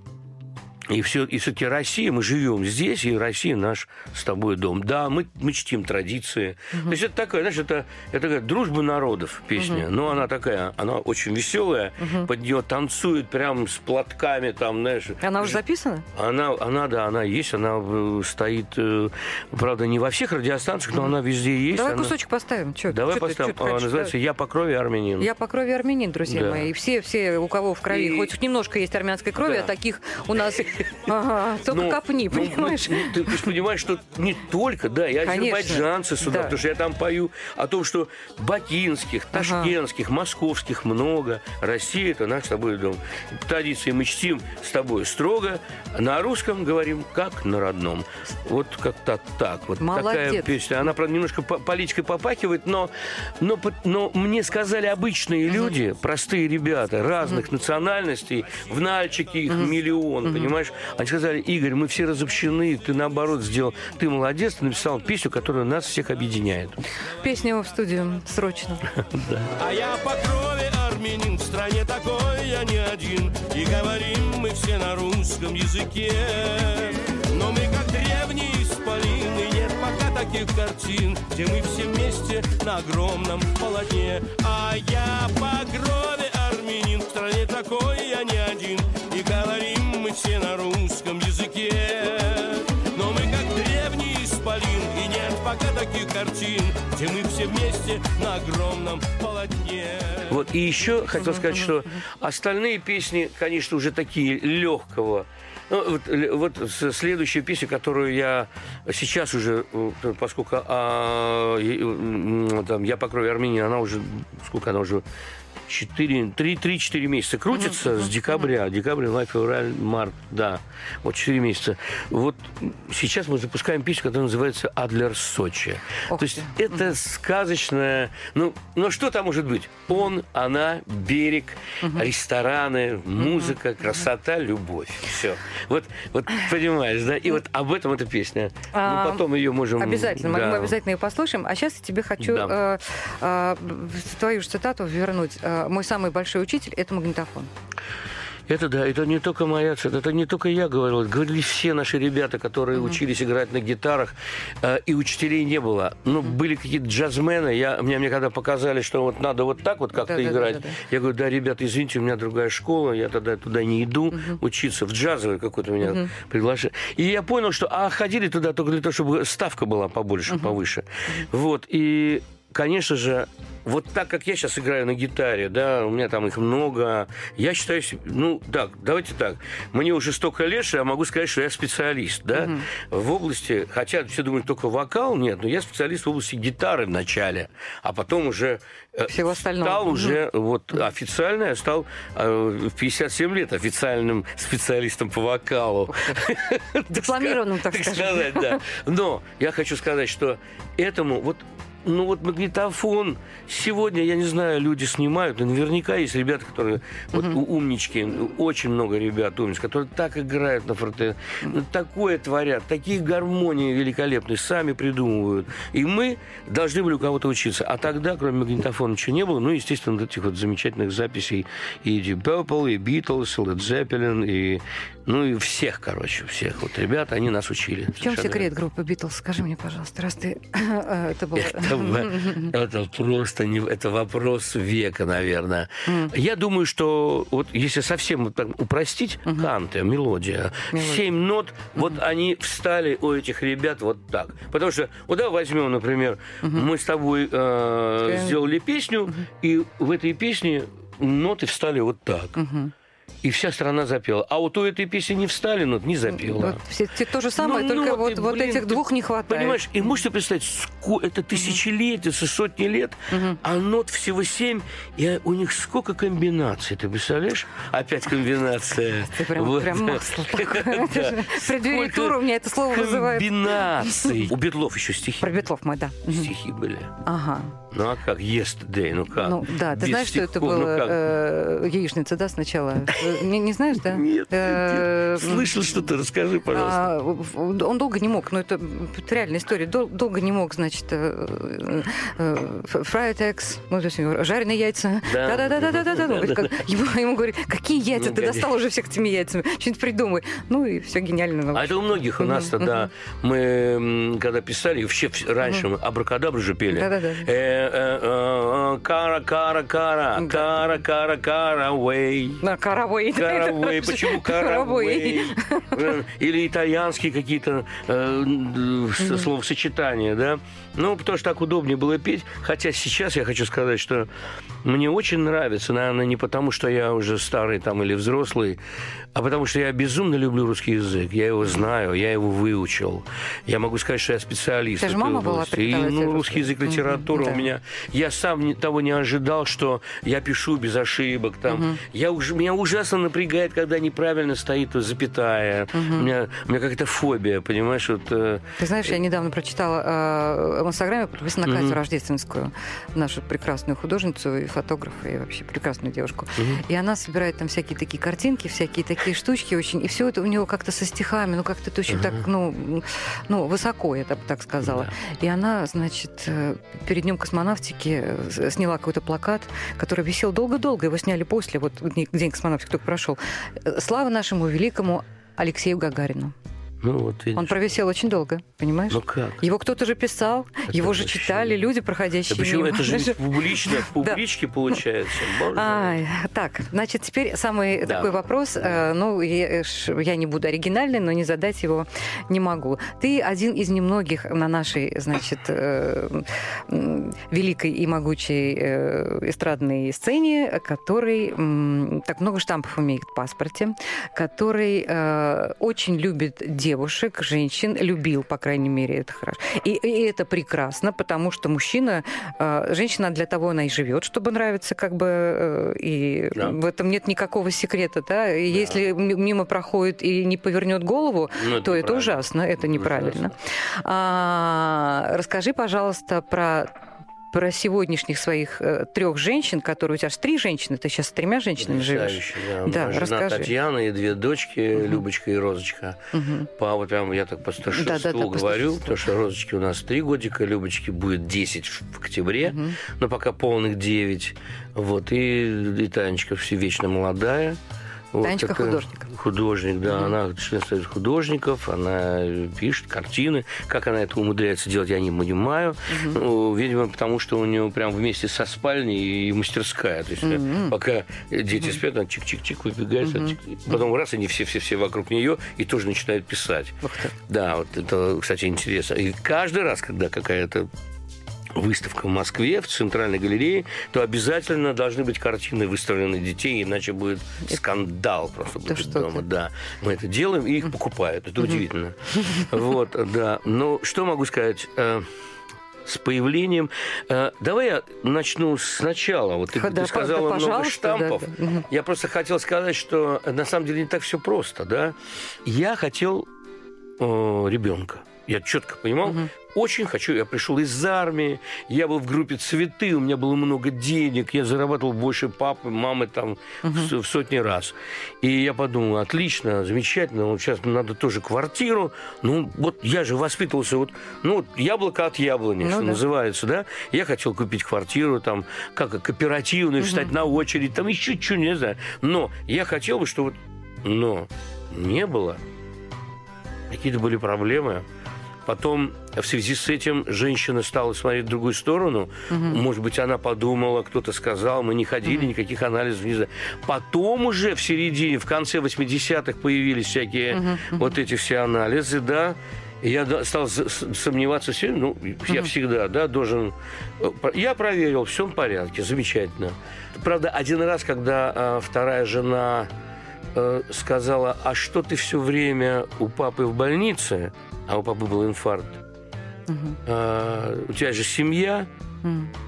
S3: и все, и все-таки Россия, мы живем здесь, и Россия наш с тобой дом. Да, мы, мы чтим традиции. То есть это такая, знаешь, это, это такая дружба народов песня. Но она такая, она очень веселая. Под нее танцуют прям с платками там, знаешь.
S2: Она уже записана?
S3: Она, она, да, она есть, она э, стоит, э, правда, не во всех радиостанциях, но она везде есть.
S2: Давай
S3: она-
S2: кусочек поставим. Чё,
S3: Давай
S2: чё ты-
S3: поставим.
S2: чё ты
S3: А, называется «Я по крови армянин».
S2: Я по крови армянин, друзья
S3: Да.
S2: мои. И все, все, у кого в крови
S3: И-
S2: хоть немножко есть армянской крови,
S3: Да.
S2: а таких у нас ага, только
S3: Ну,
S2: копни,
S3: ну,
S2: понимаешь?
S3: ну, ты, ты же понимаешь, что не только, да, и
S2: Конечно.
S3: азербайджанцы сюда,
S2: Да.
S3: потому что я там пою о том, что бакинских,
S2: Ага.
S3: ташкентских, московских много. Россия – это наш с тобой дом. Традиции мы чтим с тобой строго. На русском говорим как на родном. Вот как-то так. Вот такая
S2: Молодец.
S3: песня. Она, правда, немножко по- политикой попахивает, но, но, но мне сказали обычные люди, простые ребята, разных национальностей, в Нальчике их миллион, понимаешь? Они сказали, Игорь, мы все разобщены, ты наоборот сделал, ты молодец, ты написал песню, которая нас всех объединяет.
S2: Песню в студию. Срочно.
S4: А я по крови армянин, в стране такой я не один. И говорим мы все на русском языке. Но мы как древние исполины, нет пока таких картин Где мы все вместе на огромном полотне. А я по крови армянин, в стране такой я не один все на русском языке. Но мы как древний исполин И нет пока таких картин Где мы все вместе на огромном полотне.
S3: Вот, и еще хотел сказать, что остальные песни, конечно, уже такие легкого. Ну, вот, вот с- следующая песня, которую я сейчас уже, э, поскольку а, там, я по крови Армении, она уже, сколько она уже, 4, 3-4 месяца крутится с декабря. Декабрь, май, февраль, март, да. Вот 4 месяца. Вот сейчас мы запускаем песню, которая называется «Адлер Сочи».
S2: Ох
S3: То есть
S2: ты.
S3: это сказочная... Ну, ну, что там может быть? Он, она, берег, рестораны, музыка, красота, любовь. Все. Вот, вот понимаешь, да? И вот об этом эта песня.
S2: А,
S3: Мы потом ее можем...
S2: Обязательно, мы-
S3: да.
S2: мы обязательно ее послушаем. А сейчас я тебе хочу
S3: Да.
S2: э, э, твою же цитату вернуть. Э, Мой самый большой учитель – это магнитофон.
S3: Это да, это не только моя цитата, это не только я говорил, это говорили все наши ребята, которые учились играть на гитарах, э, и учителей не было. Ну, были какие-то джазмены, я, мне, мне когда показали, что вот надо вот так вот как-то
S2: Да-да-да-да-да.
S3: играть, я говорю, да, ребята, извините, у меня другая школа, я тогда туда не иду учиться, в джазовый какой-то меня приглашали. И я понял, что, а ходили туда только для того, чтобы ставка была побольше, повыше. Вот, и конечно же, вот так как я сейчас играю на гитаре, да, у меня там их много, я считаю, ну, так, давайте так, мне уже столько лет, что я могу сказать, что я специалист, да, в области, хотя все думают только вокал, нет, но я специалист в области гитары вначале, а потом уже э,
S2: Всего остального.
S3: стал уже вот официально, я стал э, в 57 лет официальным специалистом по вокалу.
S2: Дипломированным, так
S3: сказать, да. Но я хочу сказать, что этому вот ну вот магнитофон сегодня, я не знаю, люди снимают, и наверняка есть ребята, которые вот умнички, очень много ребят умниц, которые так играют на фортепиано, ну, такое творят, такие гармонии великолепные, сами придумывают. И мы должны были у кого-то учиться. А тогда, кроме магнитофона, ничего не было. Ну, естественно, вот этих вот замечательных записей и Deep Purple, и Beatles, и Led Zeppelin, и ну и всех, короче, всех вот ребят, они нас учили.
S2: В чем секрет группы Битлз? Скажи мне, пожалуйста, раз ты э, это было...
S3: Это это просто не, это вопрос века, наверное. Я думаю, что вот если совсем упростить, канты, мелодия, семь нот, вот они встали у этих ребят вот так. Потому что, вот давай возьмем, например, мы с тобой э, сделали песню, и в этой песне ноты встали вот так. И вся страна запела. А вот у этой песни не встали, нот не запела.
S2: Вот все, те- то же самое,
S3: Ну,
S2: только
S3: ноты,
S2: вот, вот
S3: блин,
S2: этих двух не хватает.
S3: Понимаешь, и можете представить, ско- это тысячелетия, со сотни лет, а нот всего семь, и у них сколько комбинаций, ты представляешь? Опять комбинация.
S2: Ты прям,
S3: Вот.
S2: прям масло такое.
S3: Сколько
S2: тура у меня это слово вызывает.
S3: Комбинаций. У Бетлов еще стихи.
S2: Про Бетлов мы, да.
S3: Стихи были.
S2: Ага.
S3: Ну а как? Yesterday, ну как?
S2: Ну да, ты
S3: Без
S2: знаешь, что это
S3: стихов, ну
S2: было
S3: как?
S2: э, яичница, да, сначала? Э, Не, не знаешь, да?
S3: Нет,
S2: Э,
S3: слышал что-то, расскажи, пожалуйста.
S2: А, он долго не мог, ну это, это реальная история, дол- долго не мог, значит, э, э, fried eggs, ну, то есть жареные яйца.
S3: Да.
S2: Да-да-да-да-да. да Как- Ему, ему говорят, какие яйца,
S3: Ну,
S2: ты
S3: конечно.
S2: достал уже всех этими яйцами, что-нибудь придумай. Ну и все гениально.
S3: А это у многих у нас тогда, мы когда писали, вообще раньше мы абракадабру же пели.
S2: Да-да-да.
S3: Э, э, э, Кара, кара, кара, кара, кара, кара, way.
S2: На каравей.
S3: Каравей. Почему каравей? Э, Или итальянские какие-то э, с- словосочетания, да? Ну, потому что так удобнее было петь. Хотя сейчас я хочу сказать, что мне очень нравится, наверное, не потому, что я уже старый там или взрослый, а потому что я безумно люблю русский язык. Я его знаю, я его выучил. Я могу сказать, что я специалист.
S2: Тебя же мама была.
S3: И, ну, русский язык, литература
S2: да.
S3: у меня. Я сам не- того не ожидал, что я пишу без ошибок. Там. Я уже, меня ужасно напрягает, когда неправильно стоит запятая. У меня, у меня какая-то фобия, понимаешь? Вот, э,
S2: Ты знаешь, я недавно прочитала э, в Инстаграме подписана на Катю. Рождественскую, нашу прекрасную художницу и фотографа, и вообще прекрасную девушку. И она собирает там всякие такие картинки, всякие такие штучки очень. И все это у него как-то со стихами, ну как-то это очень так, ну, ну, высоко, я так, так сказала. И она, значит, э, перед днем космонавтики э, сняла какой-то плакат, который висел долго-долго. Его сняли после, вот день день космонавтики только прошел. Э, Слава нашему великому Алексею Гагарину.
S3: Ну вот, видишь.
S2: Он провисел очень долго, понимаешь?
S3: Ну как?
S2: Его кто-то же писал,
S3: Это
S2: его же
S3: вообще-
S2: читали люди,
S3: Да
S2: проходящие
S3: почему
S2: мимо.
S3: это же публично, в публичке получается?
S2: Так, значит, теперь самый
S3: Да.
S2: такой вопрос. э, ну, я, ш- я не буду оригинальной, но не задать его не могу. Ты один из немногих на нашей, значит, э, великой и могучей э, эстрадной сцене, который так много штампов умеет в паспорте, который э, очень любит девушек, женщин, любил, по крайней мере, это хорошо. И, и это прекрасно, потому что мужчина, э, женщина для того она и живет, чтобы нравиться, как бы, э, и
S3: Да.
S2: в этом нет никакого секрета, да. И если мимо проходит и не повернет голову,
S3: Ну, это
S2: то это ужасно, это неправильно. А, расскажи, пожалуйста, про про сегодняшних своих трех женщин, которые у тебя же три женщины, ты сейчас с тремя женщинами живешь.
S3: Да,
S2: Да,
S3: жена. Татьяна и две дочки, Любочка и Розочка.
S2: Мгм.
S3: Папа, прям я так по старшинству
S2: Да-да-да, по
S3: говорю,
S2: старшинству.
S3: потому что Розочки у нас три годика, Любочки будет 10 в октябре, но пока полных 9. Вот, и, и Танечка все вечно молодая. Вот
S2: Танечка
S3: такая-
S2: художник.
S3: Художник, да. Она член Союза художников, она пишет картины. Как она это умудряется делать, я не понимаю. Ну, видимо, потому что у нее прям вместе со спальней и мастерская. То есть э, пока дети спят, она чик-чик-чик выбегает. чик- Потом раз, они все-все-все вокруг нее и тоже начинают писать.
S2: Ты.
S3: Да, вот это, кстати, интересно. И каждый раз, когда какая-то выставка в Москве, в Центральной галерее, то обязательно должны быть картины выставлены детей, иначе будет скандал просто будет
S2: что
S3: дома.
S2: ты.
S3: Да, мы это делаем, и их покупают. Это удивительно. Вот, да. Ну, что могу сказать? Э, с появлением. э, Давай я начну сначала. Вот ты,
S2: Да,
S3: ты
S2: да,
S3: сказала много
S2: да,
S3: штампов.
S2: да. Мгм.
S3: Я просто хотел сказать, что э, на самом деле не так все просто, да. Я хотел ребенка. Я четко понимал, очень хочу. Я пришел из армии, я был в группе цветы, у меня было много денег, я зарабатывал больше папы, мамы там в, с- в сотни раз. И я подумал, отлично, замечательно, вот сейчас надо тоже квартиру. Ну, вот я же воспитывался, вот, ну, вот яблоко от яблони,
S2: Ну
S3: что
S2: да.
S3: называется, да. Я хотел купить квартиру, там, как кооперативную, встать на очередь, там еще что не знаю. Но я хотел бы, что вот, но не было. Какие-то были проблемы. Потом в связи с этим женщина стала смотреть в другую сторону. Может быть, она подумала, кто-то сказал, мы не ходили, никаких анализов не знаю. Потом уже в середине, в конце 80-х появились всякие вот эти все анализы, да. И я стал сомневаться все, ну, я всегда, да, должен... э, Я проверил, все в порядке, замечательно. Правда, один раз, когда а, вторая жена э, сказала, а что ты все время у папы в больнице, а у папы был инфаркт, А, у тебя же семья,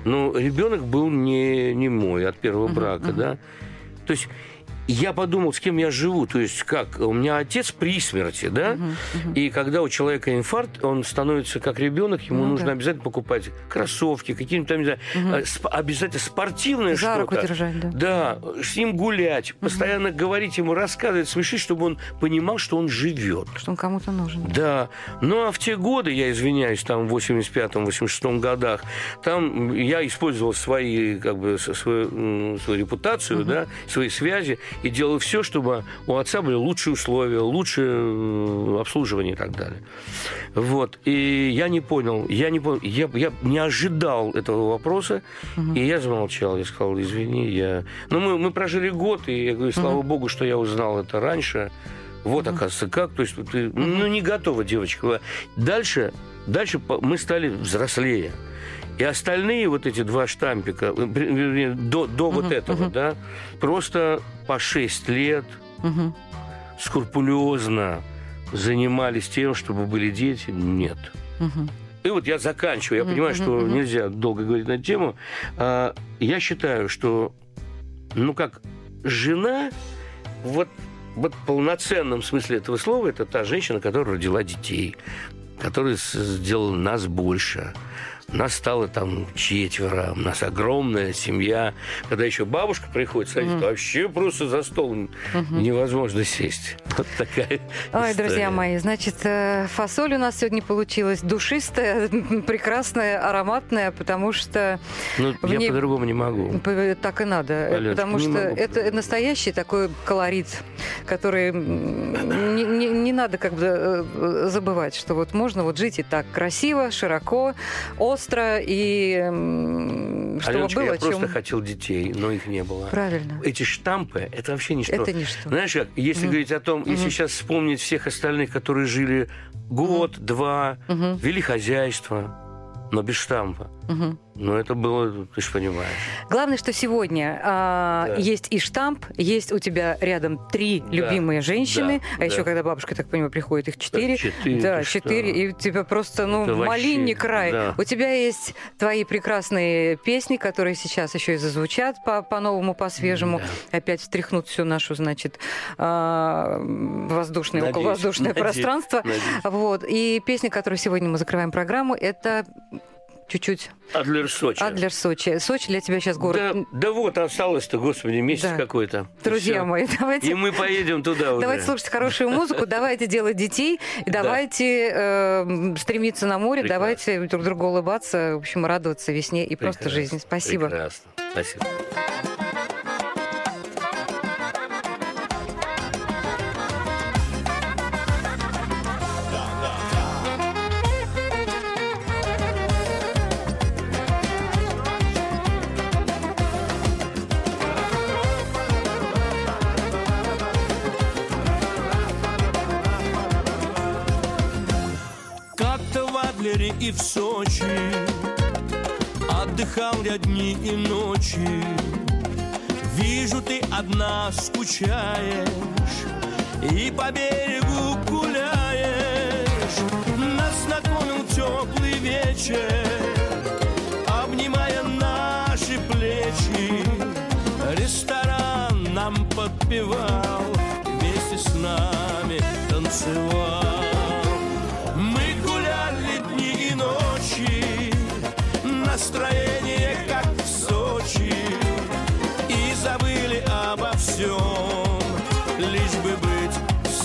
S3: ну, ребенок был не, не мой от первого брака, да. То есть я подумал, с кем я живу. То есть как? У меня отец при смерти, да? И когда у человека инфаркт, он становится как ребенок, ему
S2: Ну
S3: нужно
S2: да.
S3: обязательно покупать кроссовки, какие-нибудь там, не знаю, э, сп- обязательно спортивное
S2: За
S3: что-то.
S2: руку держать, да.
S3: Да, с ним гулять, постоянно говорить ему, рассказывать, смешить, чтобы он понимал, что он живет.
S2: Что он кому-то нужен.
S3: Да, ну а в те годы, я извиняюсь, там в 85-86 годах, там я использовал свои, как бы, свою, свою репутацию, да, свои связи, и делал все, чтобы у отца были лучшие условия, лучшее э, обслуживание и так далее. Вот, и я не понял, я не понял, я, я не ожидал этого вопроса, и я замолчал, я сказал, извини, я... Ну, мы, мы прожили год, и я говорю, слава богу, что я узнал это раньше, вот, оказывается, как. То есть, ты, ну, не готова девочка. Дальше, дальше мы стали взрослее. И остальные вот эти два штампика, э, до, до вот этого, да, просто по 6 лет
S2: Мгм.
S3: скрупулезно занимались тем, чтобы были дети. Нет.
S2: Мгм.
S3: И вот я заканчиваю. Я понимаю, что нельзя долго говорить на эту тему. А, Я считаю, что, ну как, жена, вот, вот в полноценном смысле этого слова, это та женщина, которая родила детей, которая с- сделала нас больше. Нас стало там четверо, у нас огромная семья. Когда еще бабушка приходит, садится, вообще просто за стол невозможно сесть. Вот такая
S2: Ой, друзья
S3: история.
S2: мои, значит, э, фасоль у нас сегодня получилась душистая, прекрасная, ароматная, потому что
S3: Ну, я
S2: ней-
S3: по-другому не могу.
S2: Так и надо, э,
S3: Аленочка,
S2: потому что
S3: могу.
S2: это настоящий такой колорит, который не, не- не надо как бы э, забывать, что вот можно вот жить и так красиво, широко, остро и м, чтобы
S3: Аленочка,
S2: было
S3: я просто
S2: чем
S3: хотел детей, но их не было.
S2: правильно.
S3: Эти штампы, это вообще ничто.
S2: Это ничто.
S3: Знаешь как, если говорить о том, если сейчас вспомнить всех остальных, которые жили год, два, вели хозяйство, но без штампа.
S2: Мгм.
S3: Ну, это было, ты же понимаешь.
S2: Главное, что сегодня а,
S3: Да.
S2: есть и штамп, есть у тебя рядом три любимые женщины,
S3: да,
S2: а еще
S3: да.
S2: когда бабушка, так понимаю, приходит, их четыре.
S3: четыре,
S2: Да,
S3: ты
S2: четыре.
S3: что?
S2: И у тебя просто, ну,
S3: Это вообще,
S2: малинный край.
S3: да.
S2: У тебя есть твои прекрасные песни, которые сейчас еще и зазвучат по- по-новому, по-свежему. Опять встряхнут всю нашу, значит, а, воздушное,
S3: Надеюсь,
S2: околовоздушное
S3: надеюсь,
S2: пространство.
S3: надеюсь.
S2: Вот. И песня, которую сегодня мы закрываем программу, это чуть-чуть
S3: Адлер Сочи.
S2: Адлер Сочи. Сочи для тебя сейчас город
S3: Да, да вот, осталось-то, господи, месяц
S2: Да.
S3: какой-то.
S2: Друзья мои, давайте,
S3: И мы поедем туда уже.
S2: давайте слушать хорошую музыку, давайте делать детей, и
S3: Да.
S2: давайте э, стремиться на море,
S3: Прекрасно.
S2: давайте друг другу улыбаться, в общем, радоваться весне и просто
S3: Прекрасно,
S2: жизни. Спасибо.
S3: Прекрасно. Спасибо.
S4: В Сочи Отдыхал я дни и ночи. Вижу, ты одна скучаешь И по берегу гуляешь. Нас знакомил теплый вечер Обнимая наши плечи. Ресторан нам подпевал Вместе с нами танцевал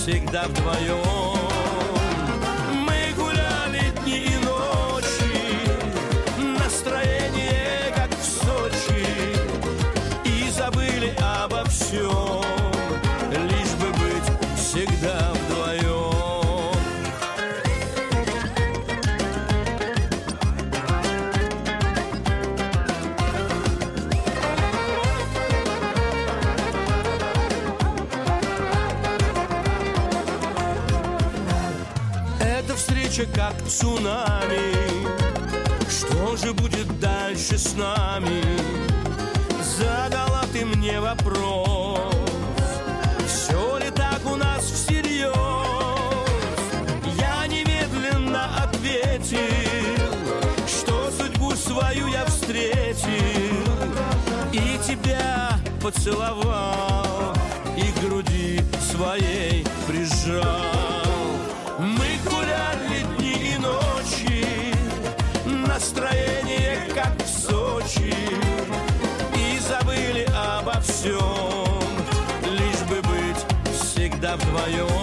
S4: всегда вдвоем.
S3: С нами? Задала ты мне вопрос Все ли так у нас всерьез? Я немедленно ответил Что судьбу свою я встретил И тебя поцеловал И груди своей всегда вдвоем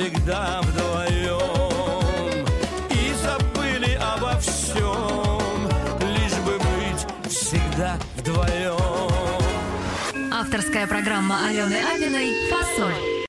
S3: быть всегда вдвоем. И забыли обо всем, лишь бы быть всегда вдвоем.
S5: Авторская программа Алены Апиной «Фасоль».